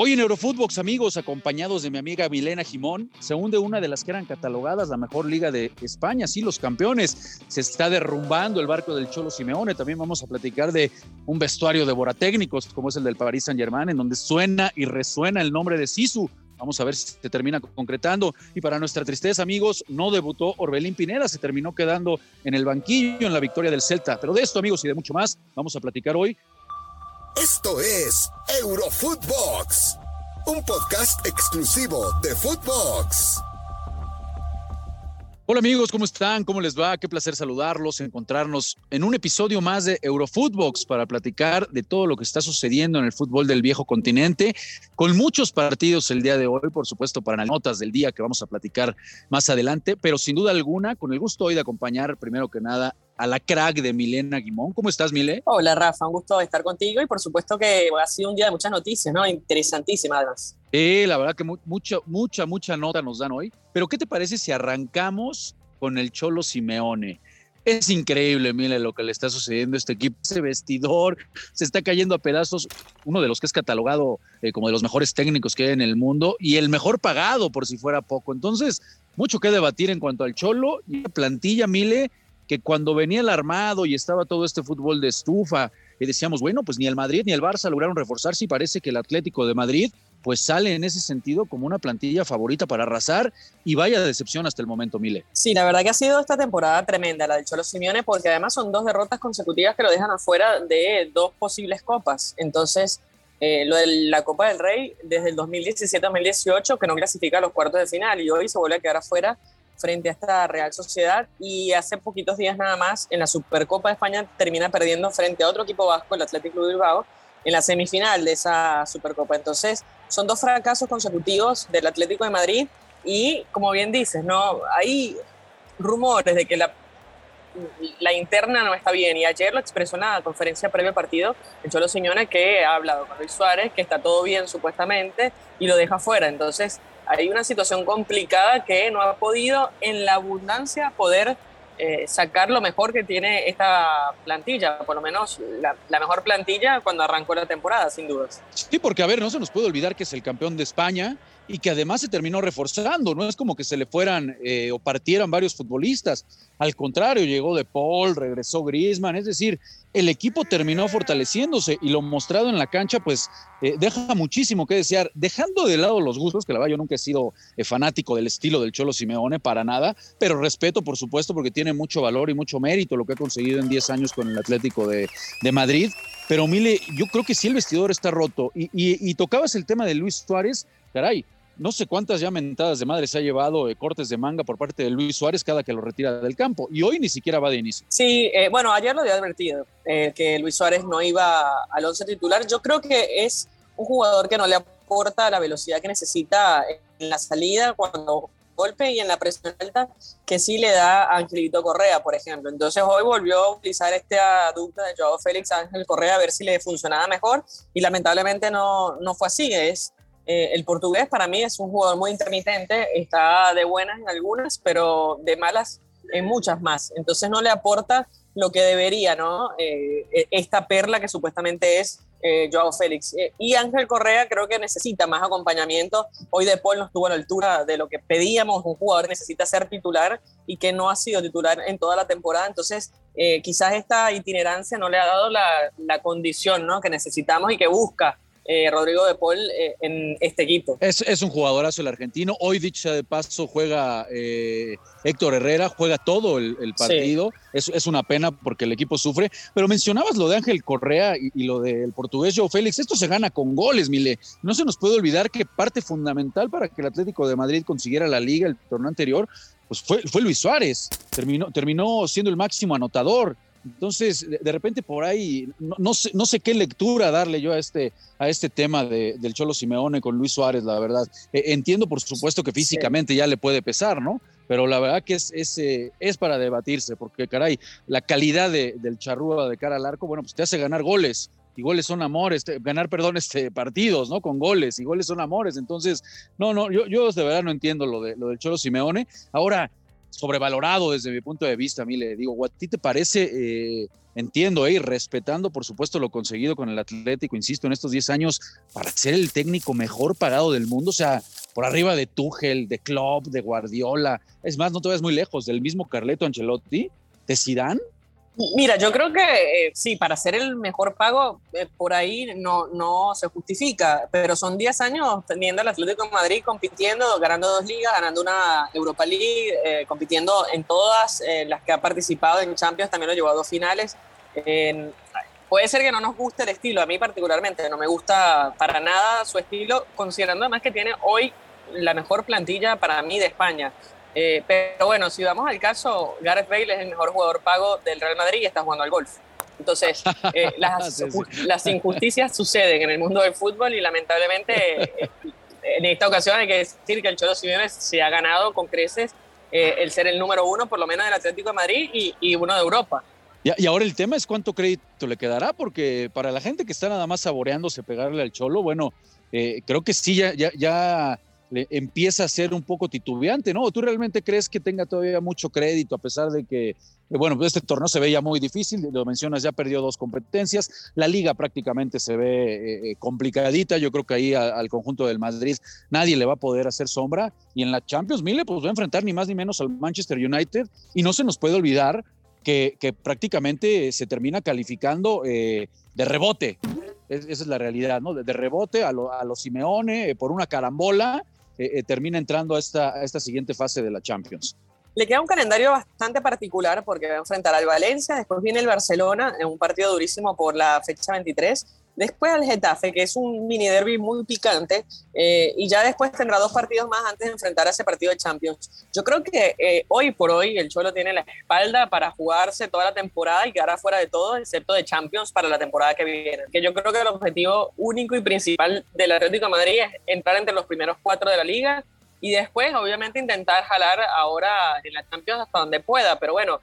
Hoy en Eurofootbox, amigos, acompañados de mi amiga Milena Jimón, se hunde una de las que eran catalogadas la mejor liga de España, sí, los campeones. Se está derrumbando el barco del Cholo Simeone. También vamos a platicar de un vestuario de boratécnicos, como es el del Paris Saint-Germain, en donde suena y resuena el nombre de Sisu. Vamos a ver si se termina concretando. Y para nuestra tristeza, amigos, no debutó Orbelín Pineda, se terminó quedando en el banquillo en la victoria del Celta. Pero de esto, amigos, y de mucho más, vamos a platicar hoy esto es Eurofootbox, un podcast exclusivo de Footbox. Hola amigos, ¿cómo están? ¿Cómo les va? Qué placer saludarlos, encontrarnos en un episodio más de Eurofootbox para platicar de todo lo que está sucediendo en el fútbol del viejo continente, con muchos partidos el día de hoy, por supuesto, para las notas del día que vamos a platicar más adelante, pero sin duda alguna, con el gusto hoy de acompañar primero que nada a la crack de Milena Guimón. ¿Cómo estás, Mile? Hola, Rafa, un gusto estar contigo y por supuesto que ha sido un día de muchas noticias, ¿no? Interesantísima además. Eh, la verdad que mucha, mucha, mucha nota nos dan hoy. Pero ¿qué te parece si arrancamos con el Cholo Simeone? Es increíble, Mile, lo que le está sucediendo a este equipo. Ese vestidor se está cayendo a pedazos. Uno de los que es catalogado eh, como de los mejores técnicos que hay en el mundo y el mejor pagado, por si fuera poco. Entonces, mucho que debatir en cuanto al Cholo y la plantilla, Mile, que cuando venía el armado y estaba todo este fútbol de estufa, y decíamos, bueno, pues ni el Madrid ni el Barça lograron reforzarse y parece que el Atlético de Madrid pues sale en ese sentido como una plantilla favorita para arrasar y vaya decepción hasta el momento, Mile. Sí, la verdad que ha sido esta temporada tremenda la del Cholo Simeone porque además son dos derrotas consecutivas que lo dejan afuera de dos posibles copas. Entonces, eh, lo de la Copa del Rey desde el 2017-2018 que no clasifica a los cuartos de final y hoy se vuelve a quedar afuera frente a esta Real Sociedad y hace poquitos días nada más en la Supercopa de España termina perdiendo frente a otro equipo vasco, el Atlético Club Bilbao, en la semifinal de esa Supercopa. Entonces, son dos fracasos consecutivos del Atlético de Madrid y, como bien dices, no hay rumores de que la, la interna no está bien y ayer lo expresó en la conferencia previa al partido el Cholo Siñone que ha hablado con Luis Suárez, que está todo bien supuestamente y lo deja fuera. Entonces, hay una situación complicada que no ha podido en la abundancia poder eh, sacar lo mejor que tiene esta plantilla, por lo menos la, la, mejor plantilla cuando arrancó la temporada, sin dudas. Sí, porque a ver, no se nos puede olvidar que es el campeón de España, y que además se terminó reforzando. No es como que se le fueran eh, o partieran varios futbolistas. Al contrario, llegó De Paul, regresó Griezmann. Es decir, el equipo terminó fortaleciéndose y lo mostrado en la cancha, pues eh, deja muchísimo que desear. Dejando de lado los gustos, que la verdad yo nunca he sido eh, fanático del estilo del Cholo Simeone para nada, pero respeto, por supuesto, porque tiene mucho valor y mucho mérito lo que ha conseguido en 10 años con el Atlético de, Madrid. Pero Mile, yo creo que sí el vestidor está roto. Y tocabas el tema de Luis Suárez, caray, no sé cuántas ya mentadas de madre se ha llevado cortes de manga por parte de Luis Suárez cada que lo retira del campo y hoy ni siquiera va de inicio. Sí, eh, bueno, ayer lo había advertido, eh, que Luis Suárez no iba al once titular. Yo creo que es un jugador que no le aporta la velocidad que necesita en la salida cuando golpe y en la presión alta que sí le da a Angelito Correa, por ejemplo. Entonces hoy volvió a utilizar este dupla de Joao Félix Ángel Correa a ver si le funcionaba mejor y lamentablemente no, no fue así. Es eh, el portugués para mí es un jugador muy intermitente, está de buenas en algunas, pero de malas en muchas más. Entonces no le aporta lo que debería, ¿no? Eh, e, esta perla que supuestamente es eh, Joao Félix. y Ángel Correa creo que necesita más acompañamiento. Hoy De Paul no estuvo a la altura de lo que pedíamos. Un jugador necesita ser titular y que no ha sido titular en toda la temporada. Entonces, quizás esta itinerancia no le ha dado la, la condición ¿no? que necesitamos y que busca eh, Rodrigo de Paul eh, en este equipo. Es, es, un jugadorazo el argentino. Hoy, dicha de paso, juega eh, Héctor Herrera, juega todo el, partido. Es, es, una pena porque el equipo sufre. Pero mencionabas lo de Ángel Correa y, lo del portugués Joe Félix. Esto se gana con goles, Mile. No se nos puede olvidar que parte fundamental para que el Atlético de Madrid consiguiera la liga el torneo anterior, pues fue, fue Luis Suárez. Terminó, terminó siendo el máximo anotador. Entonces, de, repente por ahí, no, sé, no sé qué lectura darle yo a este, a este tema del Cholo Simeone con Luis Suárez, la verdad. Eh, entiendo, por supuesto, que físicamente ya le puede pesar, ¿no? Pero la verdad que es, es, eh, es para debatirse, porque caray, la calidad del charrúa de cara al arco, bueno, pues te hace ganar goles. Y goles son amores, ganar, perdón, este, partidos, ¿no? Con goles, y goles son amores. Entonces, no, no, yo, yo de verdad no entiendo lo, de, lo del Cholo Simeone. Ahora, sobrevalorado desde mi punto de vista. A mí le digo, ¿a ti te parece? Eh, entiendo, eh, respetando por supuesto lo conseguido con el Atlético, insisto, en estos 10 años, para ser el técnico mejor pagado del mundo, o sea, por arriba de Tuchel, de Klopp, de Guardiola. Es más, no te vayas muy lejos, del mismo Carleto Ancelotti, de Zidane. Mira, yo creo que eh, sí, para ser el mejor pago, eh, por ahí no, no se justifica, pero son 10 años teniendo al Atlético de Madrid compitiendo, ganando dos ligas, ganando una Europa League, eh, compitiendo en todas las que ha participado en Champions, también lo llevó a dos finales. puede ser que no nos guste el estilo, a mí particularmente no me gusta para nada su estilo, considerando además que tiene hoy la mejor plantilla para mí de España. Eh, pero bueno, si vamos al caso, Gareth Bale es el mejor jugador pago del Real Madrid y está jugando al golf. Entonces, eh, las, las, injusticias suceden en el mundo del fútbol y lamentablemente eh, en esta ocasión hay que decir que el Cholo Simeone se ha ganado con creces el ser el número uno, por lo menos del Atlético de Madrid y, y uno de Europa. Y, ahora el tema es cuánto crédito le quedará, porque para la gente que está nada más saboreándose pegarle al Cholo, bueno, creo que sí, ya, ya, ya empieza a ser un poco titubeante, ¿no? ¿Tú realmente crees que tenga todavía mucho crédito a pesar de que, bueno, pues este torneo se veía muy difícil, lo mencionas, ya perdió dos competencias, la liga prácticamente se ve eh, eh, complicadita, yo creo que ahí al conjunto del Madrid nadie le va a poder hacer sombra y en la Champions Mille pues va a enfrentar ni más ni menos al Manchester United y no se nos puede olvidar que, prácticamente se termina calificando eh, de rebote. esa es la realidad, ¿no? De, rebote a los Simeone por una carambola eh, eh, termina entrando a esta, a esta siguiente fase de la Champions. Le queda un calendario bastante particular porque va a enfrentar al Valencia, después viene el Barcelona en un partido durísimo por la fecha 23 Después al Getafe, que es un mini derby muy picante, eh, y ya después tendrá dos partidos más antes de enfrentar a ese partido de Champions. Yo creo que eh, hoy por hoy el Cholo tiene la espalda para jugarse toda la temporada y quedar fuera de todo, excepto de Champions para la temporada que viene. Que yo creo que el objetivo único y principal del Atlético de Madrid es entrar entre los primeros cuatro de la liga y después, obviamente, intentar jalar ahora en la Champions hasta donde pueda. Pero bueno,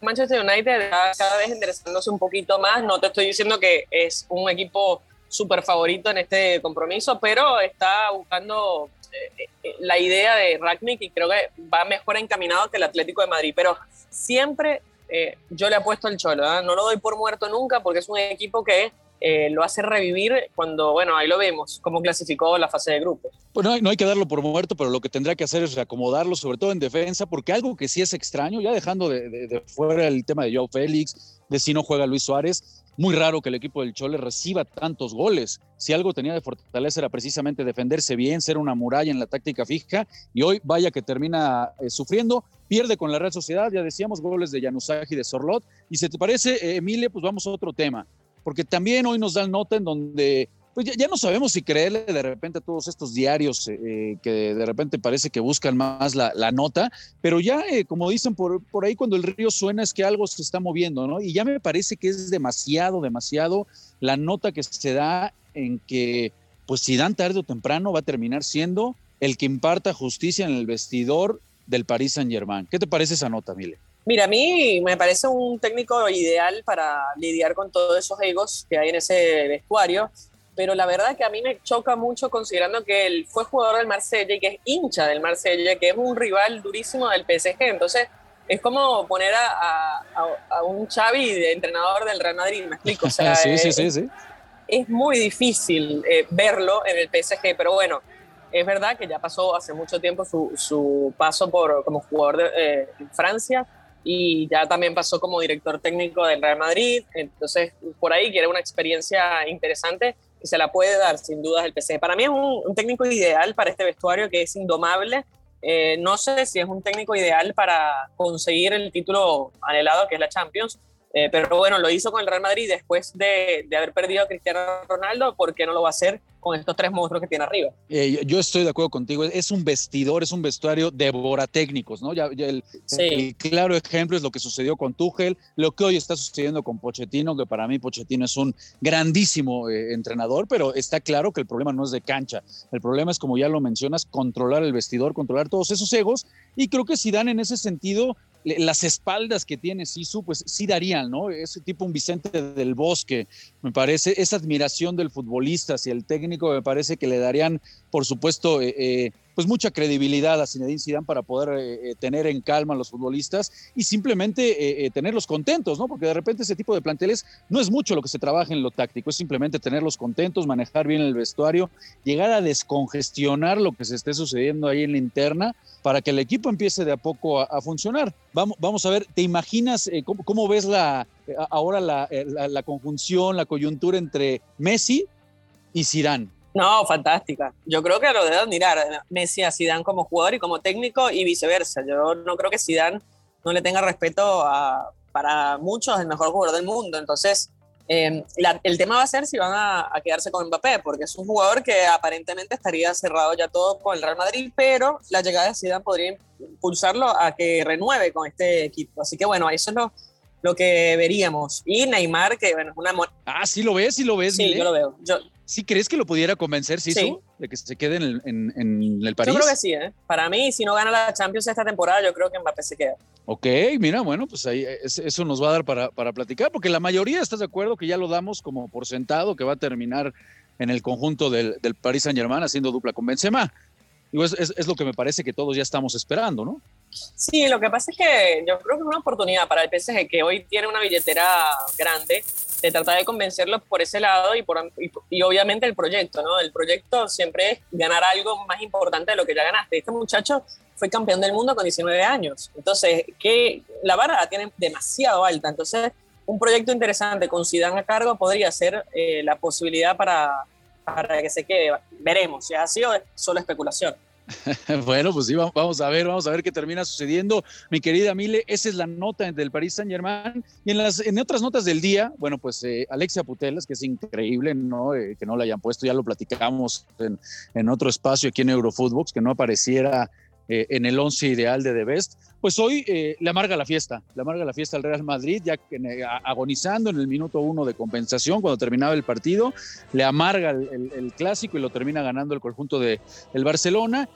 Manchester United está cada vez enderezándose un poquito más. No te estoy diciendo que es un equipo súper favorito en este compromiso, pero está buscando eh, eh, la idea de Ragnick y creo que va mejor encaminado que el Atlético de Madrid. Pero siempre eh, yo le apuesto al Cholo, ¿ah? no lo doy por muerto nunca porque es un equipo que eh, lo hace revivir cuando, bueno, ahí lo vemos, cómo clasificó la fase de grupos. Pues no hay, no hay, que darlo por muerto, pero lo que tendrá que hacer es reacomodarlo, sobre todo en defensa, porque algo que sí es extraño, ya dejando de, fuera el tema de Joe Félix, de si no juega Luis Suárez, muy raro que el equipo del Chole reciba tantos goles. Si algo tenía de fortaleza era precisamente defenderse bien, ser una muralla en la táctica fija, y hoy vaya que termina eh, sufriendo, pierde con la Real Sociedad, ya decíamos, goles de Januzaj y de Sorlot, y se te parece, eh, Emile, pues vamos a otro tema porque también hoy nos dan nota en donde pues ya, no sabemos si creerle de repente a todos estos diarios eh, que de repente parece que buscan más la, nota, pero ya, eh, como dicen por, ahí, cuando el río suena es que algo se está moviendo, ¿no? Y ya me parece que es demasiado, demasiado la nota que se da en que, pues si dan tarde o temprano, va a terminar siendo el que imparta justicia en el vestidor del Paris Saint Germain. ¿Qué te parece esa nota, Mile? Mira, a mí me parece un técnico ideal para lidiar con todos esos egos que hay en ese vestuario, pero la verdad que a mí me choca mucho considerando que él fue jugador del Marsella y que es hincha del Marsella, que es un rival durísimo del PSG, entonces es como poner a, a, un Xavi de entrenador del Real Madrid, me explico. sí, sí, sí, sí, Es muy difícil eh, verlo en el PSG, pero bueno, es verdad que ya pasó hace mucho tiempo su, su paso por, como jugador de, eh, en Francia y ya también pasó como director técnico del Real Madrid, entonces por ahí quiere una experiencia interesante y se la puede dar sin dudas el PC. Para mí es un, técnico ideal para este vestuario que es indomable. Eh, no sé si es un técnico ideal para conseguir el título anhelado que es la Champions, eh, pero bueno, lo hizo con el Real Madrid después de, de, haber perdido a Cristiano Ronaldo, ¿por qué no lo va a hacer con estos tres monstruos que tiene arriba? Eh, yo estoy de acuerdo contigo, es un vestidor, es un vestuario devora técnicos, ¿no? Ya, el, claro ejemplo es lo que sucedió con Tuchel, lo que hoy está sucediendo con Pochettino, que para mí Pochettino es un grandísimo eh, entrenador, pero está claro que el problema no es de cancha, el problema es, como ya lo mencionas, controlar el vestidor, controlar todos esos egos, y creo que si dan en ese sentido las espaldas que tiene Sisu, pues sí darían, ¿no? Ese tipo un Vicente del Bosque, me parece, esa admiración del futbolista hacia el técnico, me parece que le darían, por supuesto, eh, eh, pues mucha credibilidad a Zinedine Zidane para poder eh, tener en calma a los futbolistas y simplemente tenerlos contentos, ¿no? Porque de repente ese tipo de planteles no es mucho lo que se trabaja en lo táctico, es simplemente tenerlos contentos, manejar bien el vestuario, llegar a descongestionar lo que se esté sucediendo ahí en la interna para que el equipo empiece de a poco a, funcionar. Vamos, vamos a ver, ¿te imaginas cómo, ves la, ahora la, la conjunción, la coyuntura entre Messi y Zidane. No, fantástica. Yo creo que lo debe admirar Messi a Zidane como jugador y como técnico y viceversa. Yo no creo que Zidane no le tenga respeto a, para muchos el mejor jugador del mundo. Entonces, em, el tema va a ser si van a, quedarse con Mbappé, porque es un jugador que aparentemente estaría cerrado ya todo con el Real Madrid, pero la llegada de Zidane podría impulsarlo a que renueve con este equipo. Así que bueno, eso es lo, lo que veríamos. Y Neymar, que bueno, es una... Ah, sí lo ves, sí lo ves. Sí, yo lo veo. Yo, ¿Sí crees que lo pudiera convencer, sí. de que se quede en el, París? Yo creo que sí, ¿eh? Para mí, si no gana la Champions esta temporada, yo creo que Mbappé se queda. Ok, mira, bueno, pues ahí eso nos va a dar para, para platicar, porque la mayoría, ¿estás de acuerdo? Que ya lo damos como por sentado, que va a terminar en el conjunto del, del París Saint Germain haciendo dupla con Benzema. Y es, es, lo que me parece que todos ya estamos esperando, ¿no? Sí, lo que pasa es que yo creo que es una oportunidad para el PSG, que hoy tiene una billetera grande, de tratar de convencerlos por ese lado y, por, y, obviamente el proyecto, ¿no? El proyecto siempre es ganar algo más importante de lo que ya ganaste. Este muchacho fue campeón del mundo con 19 años, entonces que la barra la tiene demasiado alta, entonces un proyecto interesante con Zidane a cargo podría ser eh, la posibilidad para, para que se quede. Veremos, si ha sido solo especulación. bueno, pues sí, vamos a ver, vamos a ver qué termina sucediendo. Mi querida Mile, esa es la nota del Paris Saint Germain. Y en las en otras notas del día, bueno, pues eh, Alexia Putelas, que es increíble, ¿no? Eh, que no la hayan puesto, ya lo platicamos en, en otro espacio aquí en Eurofootbox, que no apareciera eh, en el once ideal de The Best, pues hoy le amarga la fiesta, le amarga la fiesta al Real Madrid, ya agonizando en el minuto uno de compensación cuando terminaba el partido, le amarga el, clásico y lo termina ganando el conjunto de el Barcelona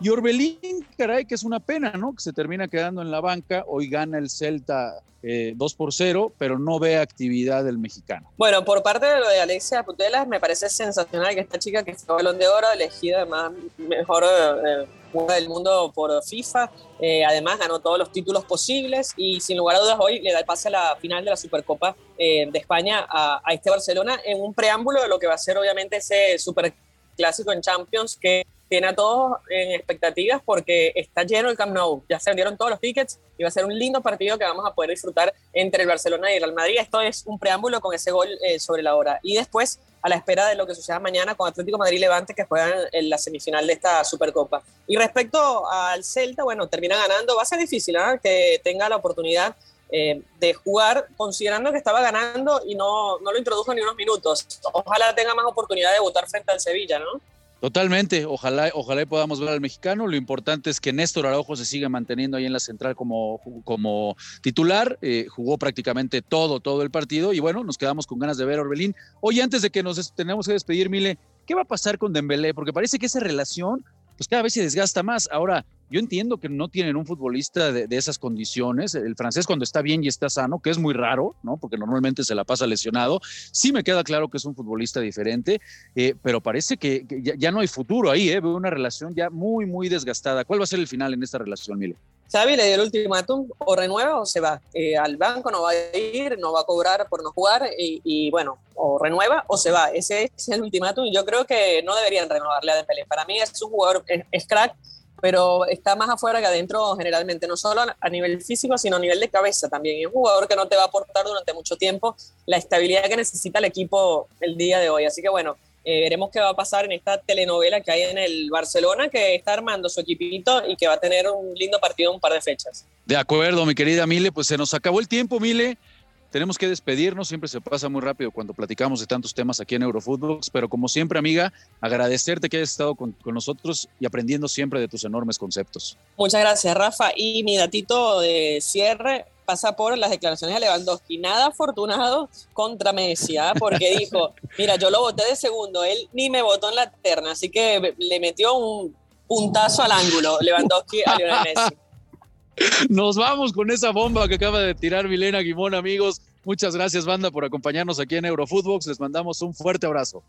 y Orbelín, caray, que es una pena, ¿no? Que se termina quedando en la banca. Hoy gana el Celta eh, 2 por 0, pero no ve actividad del mexicano. Bueno, por parte de lo de Alexia Putelas, me parece sensacional que esta chica que fue balón de oro, elegida además mejor eh, del mundo por FIFA, eh, además ganó todos los títulos posibles y sin lugar a dudas hoy le da el pase a la final de la Supercopa eh, de España a, a este Barcelona en un preámbulo de lo que va a ser obviamente ese super clásico en Champions que tiene a todos en expectativas porque está lleno el Camp Nou. Ya se vendieron todos los tickets y va a ser un lindo partido que vamos a poder disfrutar entre el Barcelona y el Real Madrid. Esto es un preámbulo con ese gol eh, sobre la hora. Y después, a la espera de lo que suceda mañana con Atlético Madrid-Levante, que juegan en la semifinal de esta Supercopa. Y respecto al Celta, bueno, termina ganando. Va a ser difícil ¿eh? que tenga la oportunidad eh, de jugar, considerando que estaba ganando y no, no lo introdujo ni unos minutos. Ojalá tenga más oportunidad de votar frente al Sevilla, ¿no? Totalmente, ojalá, ojalá podamos ver al mexicano. Lo importante es que Néstor Araujo se siga manteniendo ahí en la central como, como titular. Eh, jugó prácticamente todo, todo el partido. Y bueno, nos quedamos con ganas de ver a Orbelín. Oye, antes de que nos tenemos que despedir, Mile, ¿qué va a pasar con Dembélé? Porque parece que esa relación, pues cada vez se desgasta más. Ahora, yo entiendo que no tienen un futbolista de, esas condiciones. El francés cuando está bien y está sano, que es muy raro, ¿no? Porque normalmente se la pasa lesionado. Sí me queda claro que es un futbolista diferente, eh, pero parece que, ya, no hay futuro ahí, ¿eh? Veo una relación ya muy, muy desgastada. ¿Cuál va a ser el final en esta relación, Mile? Xavi le dio el ultimátum, o renueva o se va. Eh, al banco no va a ir, no va a cobrar por no jugar y, bueno, o renueva o se va. Ese es el ultimátum y yo creo que no deberían renovarle a Dembélé. Para mí es un jugador, es crack, pero está más afuera que adentro generalmente, no solo a nivel físico, sino a nivel de cabeza también. Es un jugador que no te va a aportar durante mucho tiempo la estabilidad que necesita el equipo el día de hoy. Así que bueno, eh, veremos qué va a pasar en esta telenovela que hay en el Barcelona, que está armando su equipito y que va a tener un lindo partido en un par de fechas. De acuerdo, mi querida Mile, pues se nos acabó el tiempo, Mile tenemos que despedirnos, siempre se pasa muy rápido cuando platicamos de tantos temas aquí en Eurofútbol, pero como siempre, amiga, agradecerte que hayas estado con, nosotros y aprendiendo siempre de tus enormes conceptos. Muchas gracias, Rafa. Y mi datito de cierre pasa por las declaraciones de Lewandowski. Nada afortunado contra Messi, ¿ah? porque dijo, mira, yo lo voté de segundo, él ni me votó en la terna, así que le metió un puntazo al ángulo Lewandowski a Lionel Messi. Nos vamos con esa bomba que acaba de tirar Milena Guimón, amigos. Muchas gracias, banda, por acompañarnos aquí en Eurofootbox. Les mandamos un fuerte abrazo.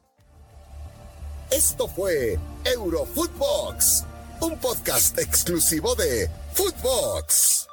Esto fue Eurofootbox un podcast exclusivo de Footbox.